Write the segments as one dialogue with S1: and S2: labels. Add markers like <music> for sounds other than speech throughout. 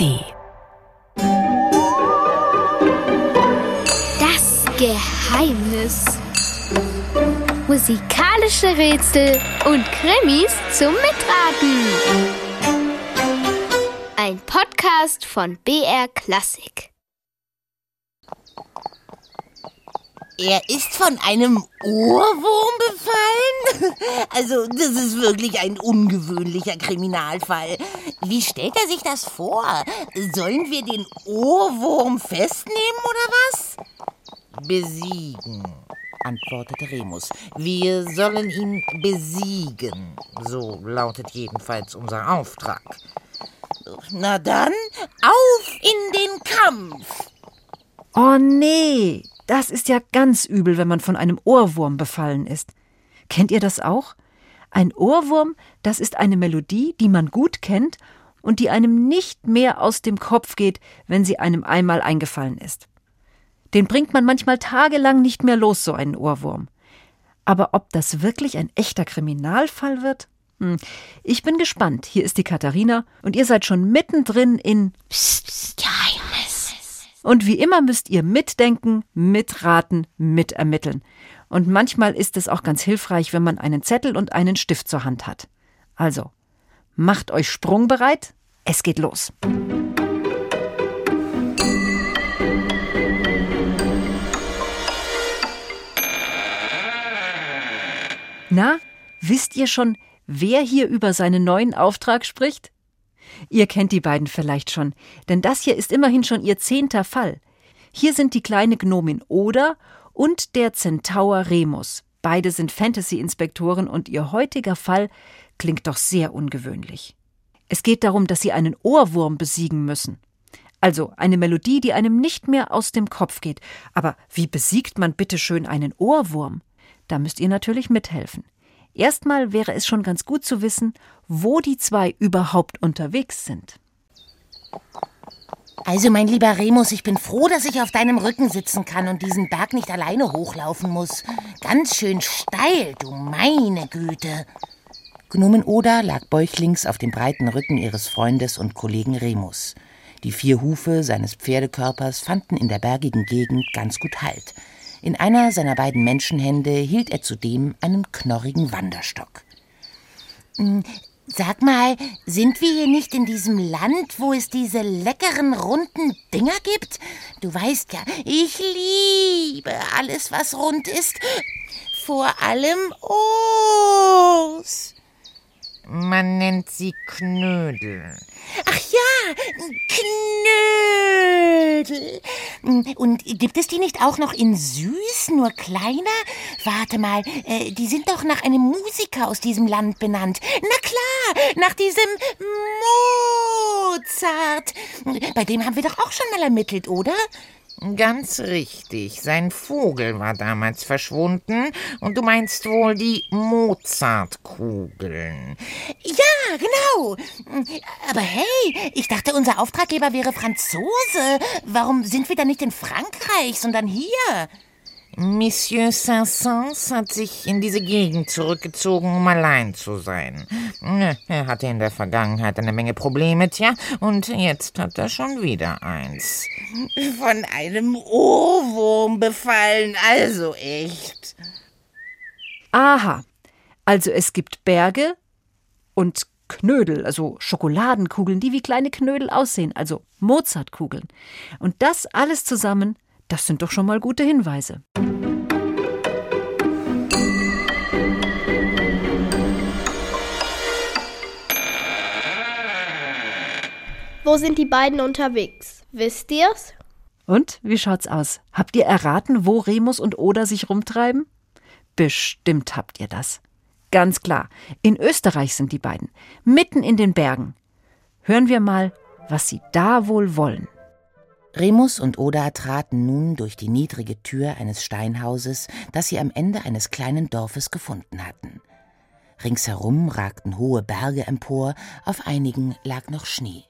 S1: Melodie.
S2: Das Geheimnis. Musikalische Rätsel und Krimis zum Mitraten. Ein Podcast von BR Klassik.
S3: Er ist von einem Ohrwurm befallen? <laughs> Also, das ist wirklich ein ungewöhnlicher Kriminalfall. Wie stellt er sich das vor? Sollen wir den Ohrwurm festnehmen oder was? Besiegen, antwortete Remus. Wir sollen ihn besiegen. So lautet jedenfalls unser Auftrag. Na dann, auf in den Kampf!
S4: Oh nee, das ist ja ganz übel, wenn man von einem Ohrwurm befallen ist. Kennt ihr das auch? Ein Ohrwurm, das ist eine Melodie, die man gut kennt und die einem nicht mehr aus dem Kopf geht, wenn sie einem einmal eingefallen ist. Den bringt man manchmal tagelang nicht mehr los, so einen Ohrwurm. Aber ob das wirklich ein echter Kriminalfall wird? Hm. Ich bin gespannt. Hier ist die Katharina und ihr seid schon mittendrin in Psst, Psst, Geheimnis. Und wie immer müsst ihr mitdenken, mitraten, mitermitteln. Und manchmal ist es auch ganz hilfreich, wenn man einen Zettel und einen Stift zur Hand hat. Also, macht euch sprungbereit, es geht los. Na, wisst ihr schon, wer hier über seinen neuen Auftrag spricht? Ihr kennt die beiden vielleicht schon, denn das hier ist immerhin schon ihr zehnter Fall. Hier sind die kleine Gnomin Oda und der Zentaur Remus. Beide sind Fantasy-Inspektoren und ihr heutiger Fall klingt doch sehr ungewöhnlich. Es geht darum, dass sie einen Ohrwurm besiegen müssen. Also eine Melodie, die einem nicht mehr aus dem Kopf geht. Aber wie besiegt man bitte schön einen Ohrwurm? Da müsst ihr natürlich mithelfen. Erstmal wäre es schon ganz gut zu wissen, wo die zwei überhaupt unterwegs sind.
S3: Also, mein lieber Remus, ich bin froh, dass ich auf deinem Rücken sitzen kann und diesen Berg nicht alleine hochlaufen muss. Ganz schön steil, du meine Güte. Gnomen Oda lag bäuchlings auf dem breiten Rücken ihres Freundes und Kollegen Remus. Die vier Hufe seines Pferdekörpers fanden in der bergigen Gegend ganz gut Halt. In einer seiner beiden Menschenhände hielt er zudem einen knorrigen Wanderstock. Hm, sag mal, sind wir hier nicht in diesem Land, wo es diese leckeren runden Dinger gibt? Du weißt ja, ich liebe alles, was rund ist. Vor allem O's. Man nennt sie Knödel. Ach ja, Knödel. Und gibt es die nicht auch noch in süß, nur kleiner? Warte mal, äh, die sind doch nach einem Musiker aus diesem Land benannt. Na klar, nach diesem Mozart. Bei dem haben wir doch auch schon mal ermittelt, oder? Ganz richtig. Sein Vogel war damals verschwunden und du meinst wohl die Mozartkugeln. Ja, genau. Aber hey, ich dachte, unser Auftraggeber wäre Franzose. Warum sind wir dann nicht in Frankreich, sondern hier? Monsieur Saint-Saëns hat sich in diese Gegend zurückgezogen, um allein zu sein. Er hatte in der Vergangenheit eine Menge Probleme, tja, und jetzt hat er schon wieder eins. Von einem Ohrwurm befallen, also echt.
S4: Aha, also es gibt Berge und Knödel, also Schokoladenkugeln, die wie kleine Knödel aussehen, also Mozartkugeln. Und das alles zusammen das sind doch schon mal gute Hinweise.
S2: Wo sind die beiden unterwegs? Wisst ihr's?
S4: Und wie schaut's aus? Habt ihr erraten, wo Remus und Oda sich rumtreiben? Bestimmt habt ihr das. Ganz klar. In Österreich sind die beiden. Mitten in den Bergen. Hören wir mal, was sie da wohl wollen.
S3: Remus und Oda traten nun durch die niedrige Tür eines Steinhauses, das sie am Ende eines kleinen Dorfes gefunden hatten. Ringsherum ragten hohe Berge empor, auf einigen lag noch Schnee.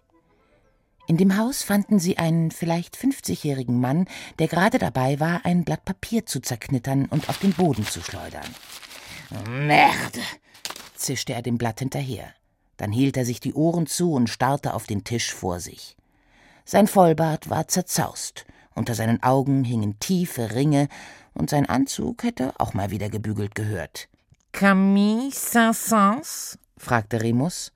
S3: In dem Haus fanden sie einen vielleicht 50-jährigen Mann, der gerade dabei war, ein Blatt Papier zu zerknittern und auf den Boden zu schleudern. Merde! zischte er dem Blatt hinterher. Dann hielt er sich die Ohren zu und starrte auf den Tisch vor sich. Sein Vollbart war zerzaust, unter seinen Augen hingen tiefe Ringe, und sein Anzug hätte auch mal wieder gebügelt gehört.
S1: Camille Saint-Saëns?
S3: fragte Remus.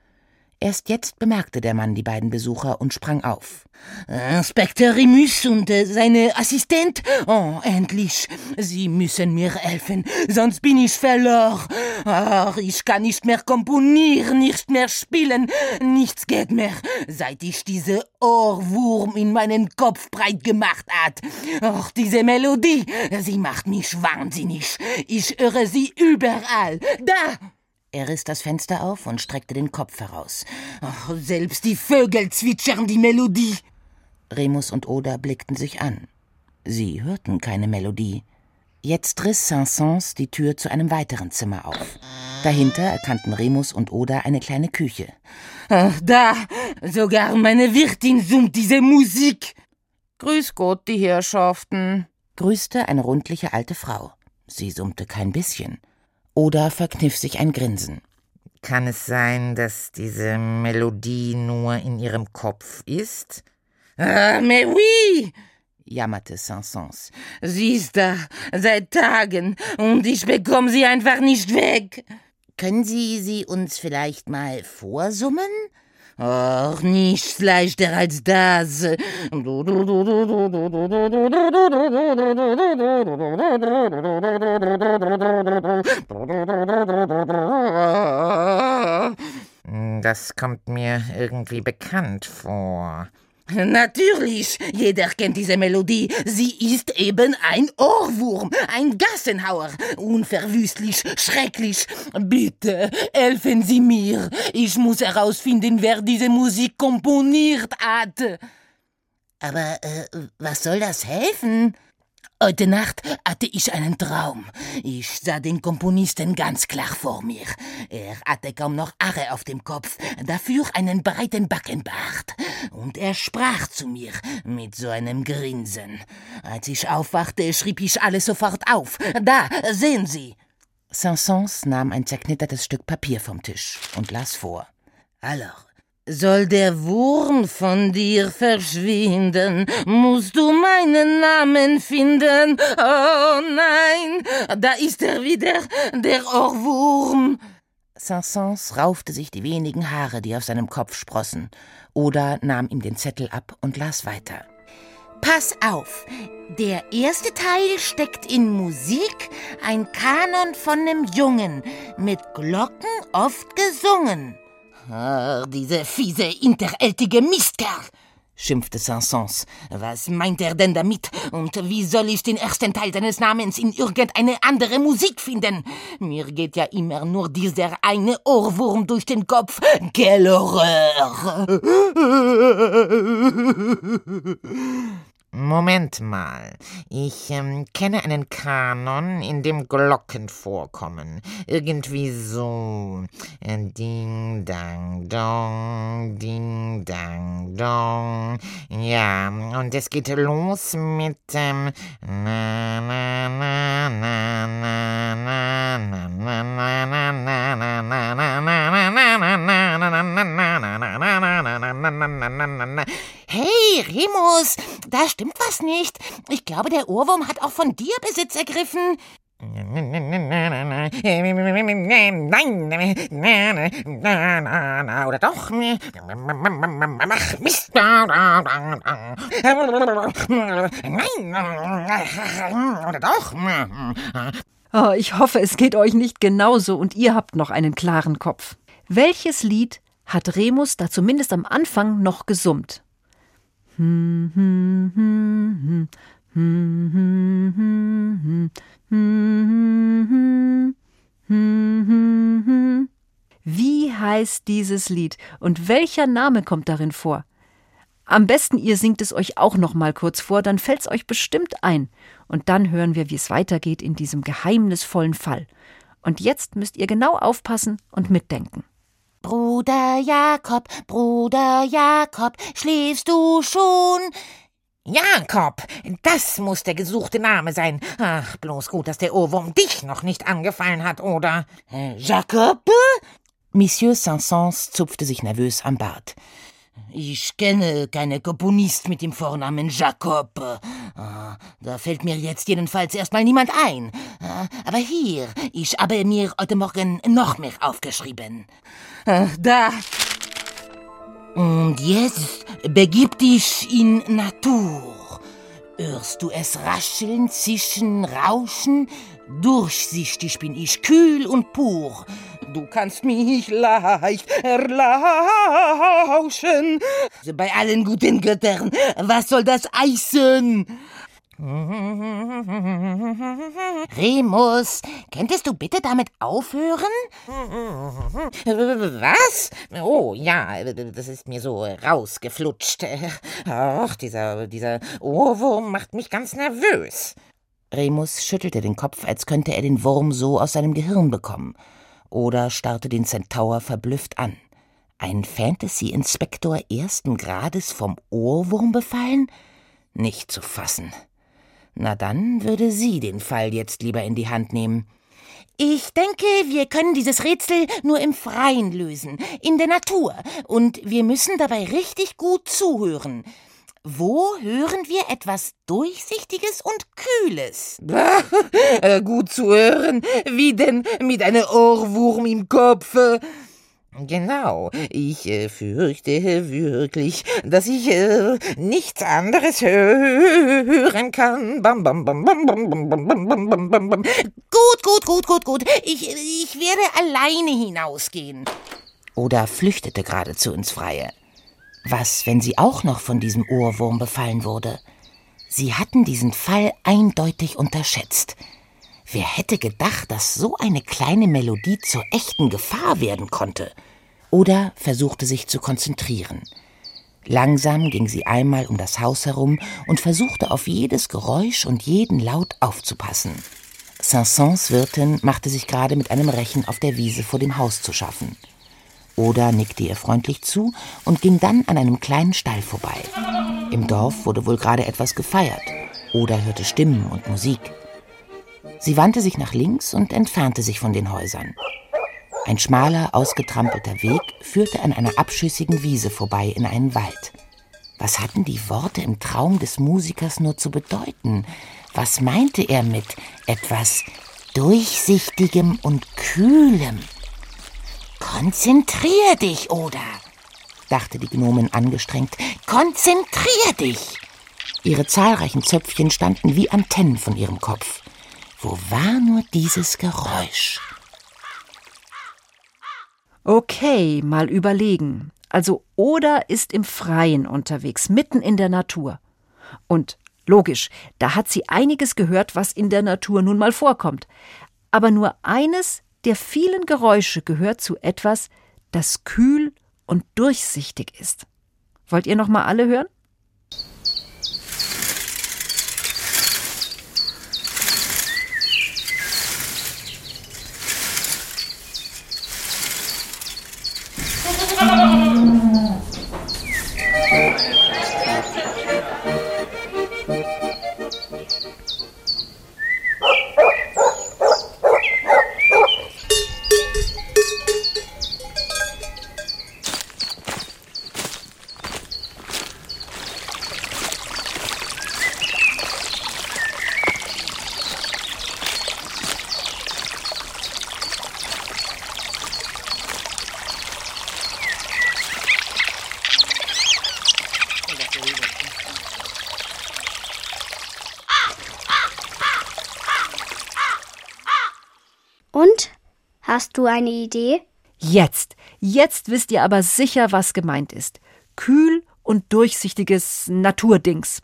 S3: Erst jetzt bemerkte der Mann die beiden Besucher und sprang auf. Inspektor Remus und äh, seine Assistent? Oh, endlich. Sie müssen mir helfen, sonst bin ich verloren. Ach, ich kann nicht mehr komponieren, nicht mehr spielen, nichts geht mehr, seit ich diese Ohrwurm in meinen Kopf breit gemacht hat. Ach, diese Melodie, sie macht mich wahnsinnig. Ich höre sie überall. Da! Er riss das Fenster auf und streckte den Kopf heraus. Oh, selbst die Vögel zwitschern die Melodie. Remus und Oda blickten sich an. Sie hörten keine Melodie. Jetzt riss Saint-Saëns die Tür zu einem weiteren Zimmer auf. Dahinter erkannten Remus und Oda eine kleine Küche. Ach, da! Sogar meine Wirtin summt diese Musik!
S1: Grüß Gott, die Herrschaften,
S3: grüßte eine rundliche alte Frau. Sie summte kein bisschen. Oda verkniff sich ein Grinsen.
S1: Kann es sein, dass diese Melodie nur in Ihrem Kopf ist?
S3: Ah, mais oui! jammerte Saint-Saëns. Sie ist da seit Tagen und ich bekomme sie einfach nicht weg. Können Sie sie uns vielleicht mal vorsummen? Ach, nichts leichter als das.
S1: Das kommt mir irgendwie bekannt vor.
S3: Natürlich, jeder kennt diese Melodie. Sie ist eben ein Ohrwurm, ein Gassenhauer. Unverwüstlich, schrecklich. Bitte, helfen Sie mir. Ich muss herausfinden, wer diese Musik komponiert hat. Aber äh, was soll das helfen? Heute Nacht hatte ich einen Traum. Ich sah den Komponisten ganz klar vor mir. Er hatte kaum noch Haare auf dem Kopf, dafür einen breiten Backenbart. Und er sprach zu mir mit so einem Grinsen. Als ich aufwachte, schrieb ich alles sofort auf. Da, sehen Sie. Saint-Saëns nahm ein zerknittertes Stück Papier vom Tisch und las vor. Alors, soll der Wurm von dir verschwinden, musst du meinen Namen finden. Oh nein, da ist er wieder, der Ohrwurm. Saint-Saëns raufte sich die wenigen Haare, die auf seinem Kopf sprossen. Oder nahm ihm den Zettel ab und las weiter. Pass auf, der erste Teil steckt in Musik, ein Kanon von nem Jungen, mit Glocken oft gesungen. Ach, diese fiese, interältige Mistkerl! schimpfte Saint-Saëns. Was meint er denn damit? Und wie soll ich den ersten Teil seines Namens in irgendeine andere Musik finden? Mir geht ja immer nur dieser eine Ohrwurm durch den Kopf. Quelle Horreur!
S1: Moment mal. Ich ähm, kenne einen Kanon, in dem Glocken vorkommen. Irgendwie so. Äh, ding, dang, dong, ding, dang, dong. Ja, und es geht los mit ähm, na, na, na, na, na,
S3: stimmt was nicht. Ich glaube, der Ohrwurm hat auch von dir Besitz ergriffen.
S1: Nein, oder doch? Mach Mist. Nein, oder doch?
S4: Oh, ich hoffe, es geht euch nicht genauso und ihr habt noch einen klaren Kopf. Welches Lied hat Remus da zumindest am Anfang noch gesummt? Wie heißt dieses Lied und welcher Name kommt darin vor? Am besten ihr singt es euch auch noch mal kurz vor, dann fällt's euch bestimmt ein. Und dann hören wir, wie es weitergeht in diesem geheimnisvollen Fall. Und jetzt müsst ihr genau aufpassen und mitdenken.
S3: Bruder Jakob, Bruder Jakob, schläfst du schon?
S1: Jakob, das muss der gesuchte Name sein. Ach, bloß gut, dass der Ohrwurm dich noch nicht angefallen hat, oder?
S3: Äh, Jakob? Monsieur Saint-Saëns zupfte sich nervös am Bart. Ich kenne keine Komponist mit dem Vornamen Jacob. Ah, da fällt mir jetzt jedenfalls erstmal niemand ein. Ah, aber hier, ich habe mir heute Morgen noch mehr aufgeschrieben. Ah, da. Und jetzt begib dich in Natur. Hörst du es rascheln, zischen, rauschen? Durchsichtig bin ich, kühl und pur. Du kannst mich leicht erlauschen. Bei allen guten Göttern, was soll das heißen? Remus, könntest du bitte damit aufhören?
S1: Was? Oh ja, das ist mir so rausgeflutscht. Ach, dieser, dieser Ohrwurm macht mich ganz nervös.
S3: Remus schüttelte den Kopf, als könnte er den Wurm so aus seinem Gehirn bekommen. Oder starrte den Centaur verblüfft an. Ein Fantasy-Inspektor ersten Grades vom Ohrwurm befallen? Nicht zu fassen. Na dann würde sie den Fall jetzt lieber in die Hand nehmen. Ich denke, wir können dieses Rätsel nur im Freien lösen, in der Natur, und wir müssen dabei richtig gut zuhören. Wo hören wir etwas Durchsichtiges und Kühles?
S1: Äh, gut zu hören. Wie denn mit einem Ohrwurm im Kopf? Genau, ich äh, fürchte wirklich, dass ich äh, nichts anderes hören kann. Bam, bam, bam, bam, bam, bam, bam, bam, bam, bam, bam.
S3: Gut, gut, gut, gut, gut. Ich, ich werde alleine hinausgehen. Oder flüchtete geradezu ins Freie. Was, wenn sie auch noch von diesem Ohrwurm befallen wurde? Sie hatten diesen Fall eindeutig unterschätzt. Wer hätte gedacht, dass so eine kleine Melodie zur echten Gefahr werden konnte? Oder versuchte sich zu konzentrieren. Langsam ging sie einmal um das Haus herum und versuchte auf jedes Geräusch und jeden Laut aufzupassen. Sansons Wirtin machte sich gerade mit einem Rechen auf der Wiese vor dem Haus zu schaffen. Oda nickte ihr freundlich zu und ging dann an einem kleinen Stall vorbei. Im Dorf wurde wohl gerade etwas gefeiert. Oda hörte Stimmen und Musik. Sie wandte sich nach links und entfernte sich von den Häusern. Ein schmaler, ausgetrampelter Weg führte an einer abschüssigen Wiese vorbei in einen Wald. Was hatten die Worte im Traum des Musikers nur zu bedeuten? Was meinte er mit etwas Durchsichtigem und Kühlem? Konzentrier dich, Oda, dachte die Gnomin angestrengt. Konzentrier dich! Ihre zahlreichen Zöpfchen standen wie Antennen von ihrem Kopf. Wo war nur dieses Geräusch?
S4: Okay, mal überlegen. Also Oda ist im Freien unterwegs, mitten in der Natur. Und logisch, da hat sie einiges gehört, was in der Natur nun mal vorkommt. Aber nur eines der vielen Geräusche gehört zu etwas, das kühl und durchsichtig ist. Wollt ihr noch mal alle hören?
S2: Und? Hast du eine Idee?
S4: Jetzt, jetzt wisst ihr aber sicher, was gemeint ist. Kühl und durchsichtiges Naturdings.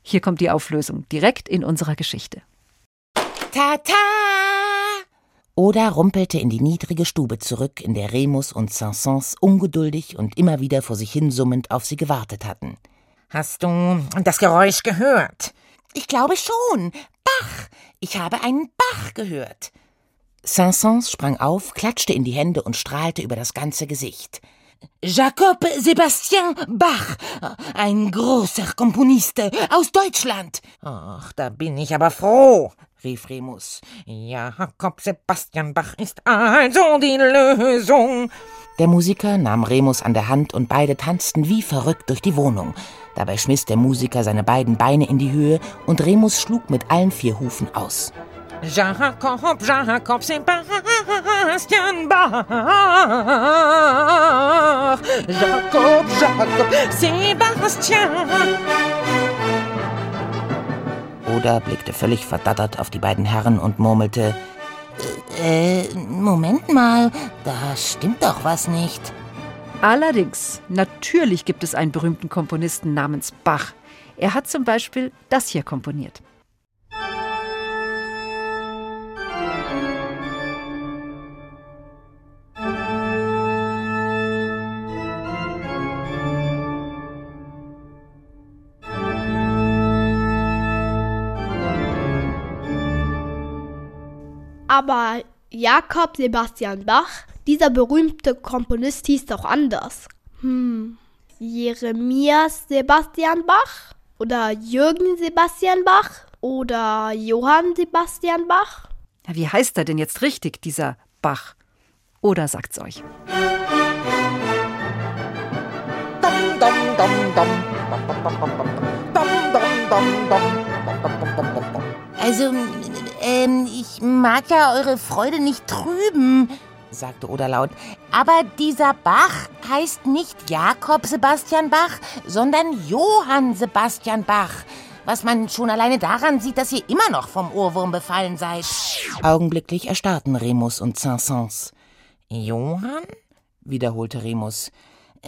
S4: Hier kommt die Auflösung, direkt in unserer Geschichte.
S3: Tata! Oda rumpelte in die niedrige Stube zurück, in der Remus und Sansons ungeduldig und immer wieder vor sich hinsummend auf sie gewartet hatten.
S1: Hast du das Geräusch gehört?
S3: Ich glaube schon. Bach! Ich habe einen Bach gehört. Saint-Saëns sprang auf, klatschte in die Hände und strahlte über das ganze Gesicht. Jacob Sebastian Bach, ein großer Komponist aus Deutschland.
S1: Ach, da bin ich aber froh, rief Remus. Jakob Sebastian Bach ist also die Lösung.
S3: Der Musiker nahm Remus an der Hand und beide tanzten wie verrückt durch die Wohnung. Dabei schmiss der Musiker seine beiden Beine in die Höhe und Remus schlug mit allen vier Hufen aus.
S1: Jakob, Jakob, Sebastian Bach. Jakob, Jakob, Sebastian.
S3: Oda blickte völlig verdattert auf die beiden Herren und murmelte: Äh, Moment mal, da stimmt doch was nicht.
S4: Allerdings, natürlich gibt es einen berühmten Komponisten namens Bach. Er hat zum Beispiel das hier komponiert.
S2: Aber Jakob Sebastian Bach, dieser berühmte Komponist hieß doch anders. Hm, Jeremias Sebastian Bach oder Jürgen Sebastian Bach oder Johann Sebastian Bach?
S4: Ja, wie heißt er denn jetzt richtig, dieser Bach? Oder sagt's euch?
S3: Also, ähm, ich mag ja eure Freude nicht trüben, sagte Oda laut. Aber dieser Bach heißt nicht Jakob Sebastian Bach, sondern Johann Sebastian Bach. Was man schon alleine daran sieht, dass ihr immer noch vom Ohrwurm befallen seid. Augenblicklich erstarrten Remus und Saint-Saëns.
S1: Johann? wiederholte Remus.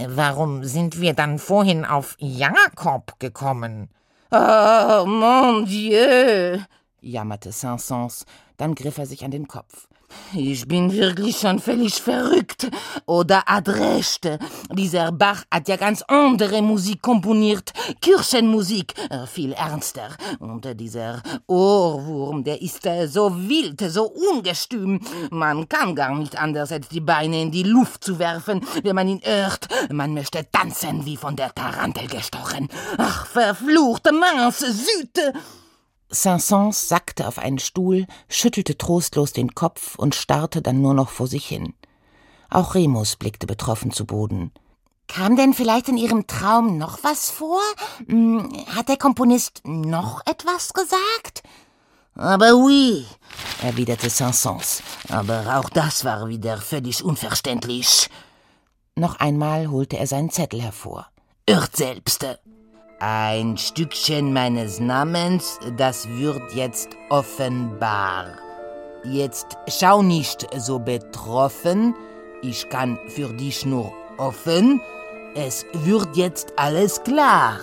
S1: Warum sind wir dann vorhin auf Jakob gekommen?
S3: Oh, mon Dieu, jammerte Saint-Saëns. Dann griff er sich an den Kopf. Ich bin wirklich schon völlig verrückt. Oder hat recht. Dieser Bach hat ja ganz andere Musik komponiert. Kirchenmusik, äh, viel ernster. Und dieser Ohrwurm, der ist äh, so wild, so ungestüm. Man kann gar nicht anders, als die Beine in die Luft zu werfen, wenn man ihn hört. Man möchte tanzen wie von der Tarantel gestochen. Ach, verfluchte Mans, Süte! Saint-Saëns sackte auf einen Stuhl, schüttelte trostlos den Kopf und starrte dann nur noch vor sich hin. Auch Remus blickte betroffen zu Boden. Kam denn vielleicht in Ihrem Traum noch was vor? Hm, hat der Komponist noch etwas gesagt? Aber oui, erwiderte Saint-Saëns. Aber auch das war wieder völlig unverständlich. Noch einmal holte er seinen Zettel hervor. Irrt selbst. Ein Stückchen meines Namens, das wird jetzt offenbar. Jetzt schau nicht so betroffen, ich kann für dich nur offen, es wird jetzt alles klar.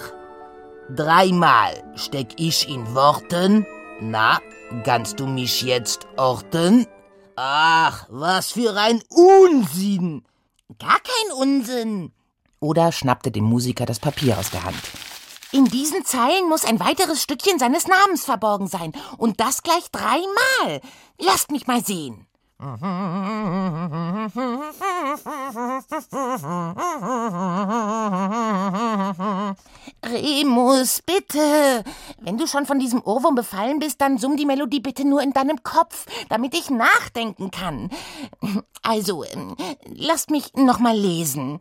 S3: Dreimal steck ich in Worten, na, kannst du mich jetzt orten? Ach, was für ein Unsinn! Gar kein Unsinn! Oder schnappte dem Musiker das Papier aus der Hand. In diesen Zeilen muss ein weiteres Stückchen seines Namens verborgen sein. Und das gleich dreimal. Lasst mich mal sehen. Remus, bitte. Wenn du schon von diesem Ohrwurm befallen bist, dann summ die Melodie bitte nur in deinem Kopf, damit ich nachdenken kann. Also, ähm, lasst mich noch mal lesen.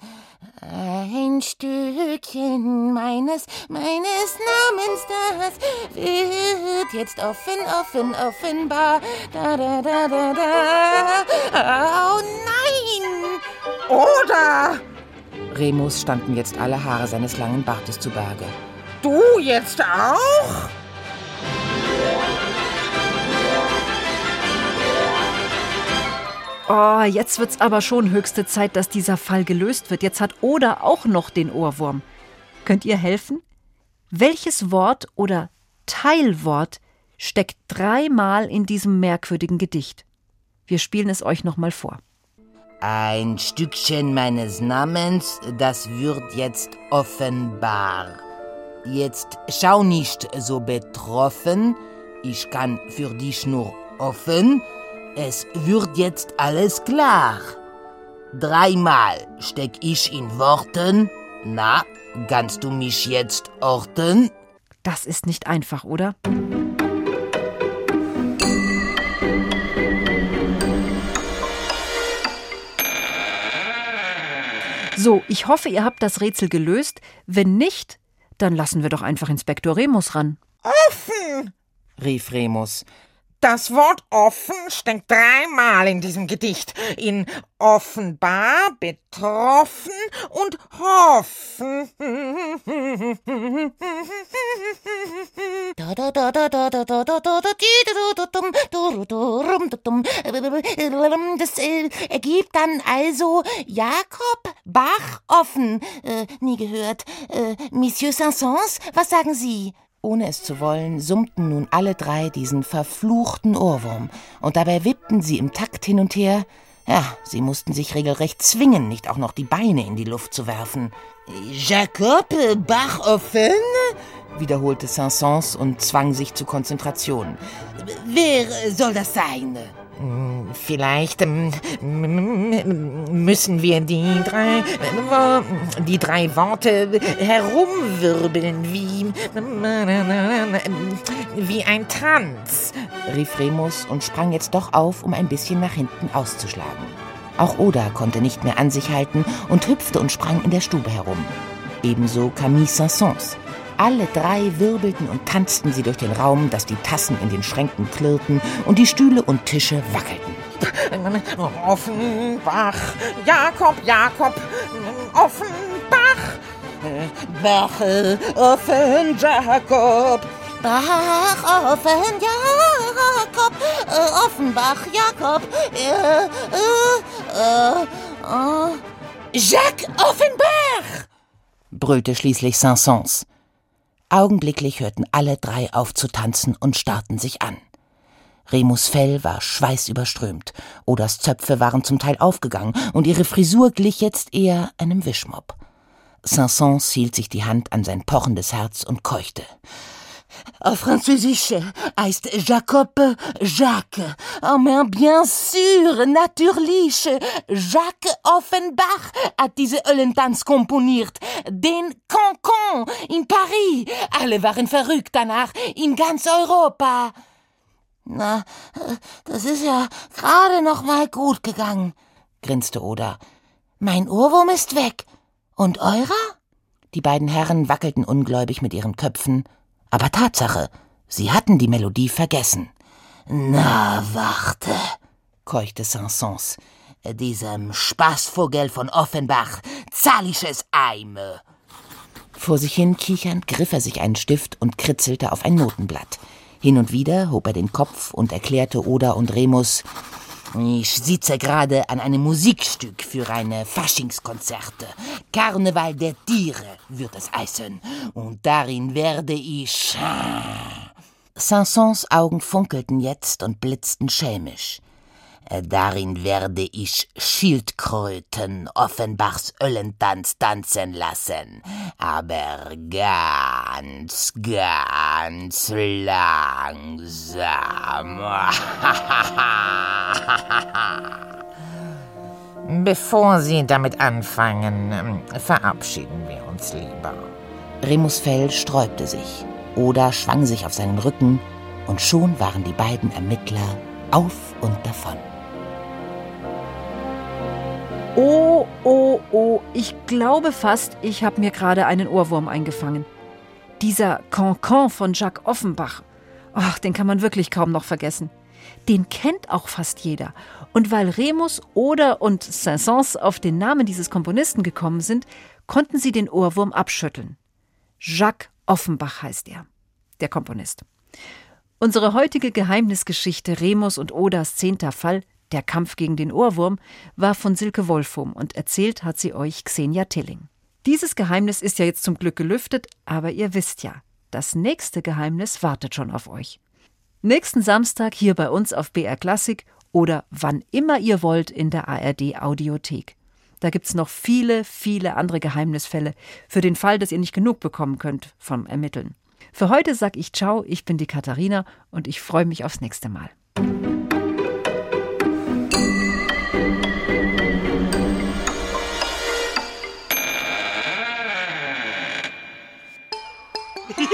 S3: Ein Stückchen meines, meines Namens, das wird jetzt offen, offen, offenbar. Da, da, da, da, da. Oh nein!
S1: Oder?
S3: Remus standen jetzt alle Haare seines langen Bartes zu Berge.
S1: Du jetzt auch?
S4: Oh, jetzt wird's aber schon höchste Zeit, dass dieser Fall gelöst wird. Jetzt hat Oda auch noch den Ohrwurm. Könnt ihr helfen? Welches Wort oder Teilwort steckt dreimal in diesem merkwürdigen Gedicht? Wir spielen es euch nochmal vor.
S3: Ein Stückchen meines Namens, das wird jetzt offenbar. Jetzt schau nicht so betroffen, ich kann für dich nur offen, es wird jetzt alles klar. Dreimal steck ich in Worten, na, kannst du mich jetzt orten?
S4: Das ist nicht einfach, oder? So, ich hoffe, ihr habt das Rätsel gelöst. Wenn nicht, dann lassen wir doch einfach Inspektor Remus ran.
S1: Offen! rief Remus. Das Wort offen steckt dreimal in diesem Gedicht. In offenbar, betroffen und hoffen.
S3: Das äh, ergibt dann also Jakob Bach offen. Äh, nie gehört. Äh, Monsieur Saint-Saëns, was sagen Sie? Ohne es zu wollen, summten nun alle drei diesen verfluchten Ohrwurm, und dabei wippten sie im Takt hin und her. Ja, sie mussten sich regelrecht zwingen, nicht auch noch die Beine in die Luft zu werfen. Jacob Bachoffen? wiederholte Saint-Saëns und zwang sich zu Konzentration. Wer soll das sein?
S1: Vielleicht ähm, müssen wir die drei, die drei Worte herumwirbeln wie, wie ein Tanz,
S3: rief Remus und sprang jetzt doch auf, um ein bisschen nach hinten auszuschlagen. Auch Oda konnte nicht mehr an sich halten und hüpfte und sprang in der Stube herum. Ebenso Camille Saint-Saëns. Alle drei wirbelten und tanzten sie durch den Raum, dass die Tassen in den Schränken klirrten und die Stühle und Tische wackelten.
S1: Offenbach, Jakob, Jakob, Offenbach.
S3: Bach, offen, Jakob. Bach, offen, Jakob. Offenbach, Jakob. Äh, äh, äh, Jacques Offenbach! brüllte schließlich Saint-Saëns. Augenblicklich hörten alle drei auf zu tanzen und starrten sich an. Remus Fell war schweißüberströmt, Odas Zöpfe waren zum Teil aufgegangen und ihre Frisur glich jetzt eher einem Wischmopp. Saint-Saëns hielt sich die Hand an sein pochendes Herz und keuchte. En Französisch heißt Jacob Jacques. Oh, mais bien sûr, natürlich. Jacques Offenbach hat diese Öllentanz komponiert. Den Cancan in Paris. Alle waren verrückt danach in ganz Europa. Na, das ist ja gerade noch mal gut gegangen, grinste Oda. Mein Ohrwurm ist weg. Und eurer? Die beiden Herren wackelten ungläubig mit ihren Köpfen aber Tatsache, sie hatten die Melodie vergessen. Na, warte, keuchte Sansons. Diesem Spaßvogel von Offenbach zahl ich es Eime. Vor sich hin kichernd griff er sich einen Stift und kritzelte auf ein Notenblatt. Hin und wieder hob er den Kopf und erklärte Oda und Remus, ich sitze gerade an einem Musikstück für eine Faschingskonzerte. Karneval der Tiere wird es heißen. Und darin werde ich. Sansons Augen funkelten jetzt und blitzten schelmisch. Darin werde ich Schildkröten Offenbachs Öllentanz tanzen lassen, aber ganz, ganz langsam. <laughs>
S1: Bevor Sie damit anfangen, verabschieden wir uns lieber.
S3: Remus Fell sträubte sich. Oda schwang sich auf seinen Rücken und schon waren die beiden Ermittler auf und davon.
S4: Oh, oh, oh, ich glaube fast, ich habe mir gerade einen Ohrwurm eingefangen. Dieser Cancan von Jacques Offenbach, ach, den kann man wirklich kaum noch vergessen. Den kennt auch fast jeder. Und weil Remus, Oder und Saint-Saëns auf den Namen dieses Komponisten gekommen sind, konnten sie den Ohrwurm abschütteln. Jacques Offenbach heißt er, der Komponist. Unsere heutige Geheimnisgeschichte Remus und Odas zehnter Fall der Kampf gegen den Ohrwurm war von Silke Wolfum und erzählt hat sie euch Xenia Tilling. Dieses Geheimnis ist ja jetzt zum Glück gelüftet, aber ihr wisst ja, das nächste Geheimnis wartet schon auf euch. Nächsten Samstag hier bei uns auf BR Klassik oder wann immer ihr wollt in der ARD Audiothek. Da gibt's noch viele, viele andere Geheimnisfälle für den Fall, dass ihr nicht genug bekommen könnt vom Ermitteln. Für heute sag ich Ciao, ich bin die Katharina und ich freue mich aufs nächste Mal.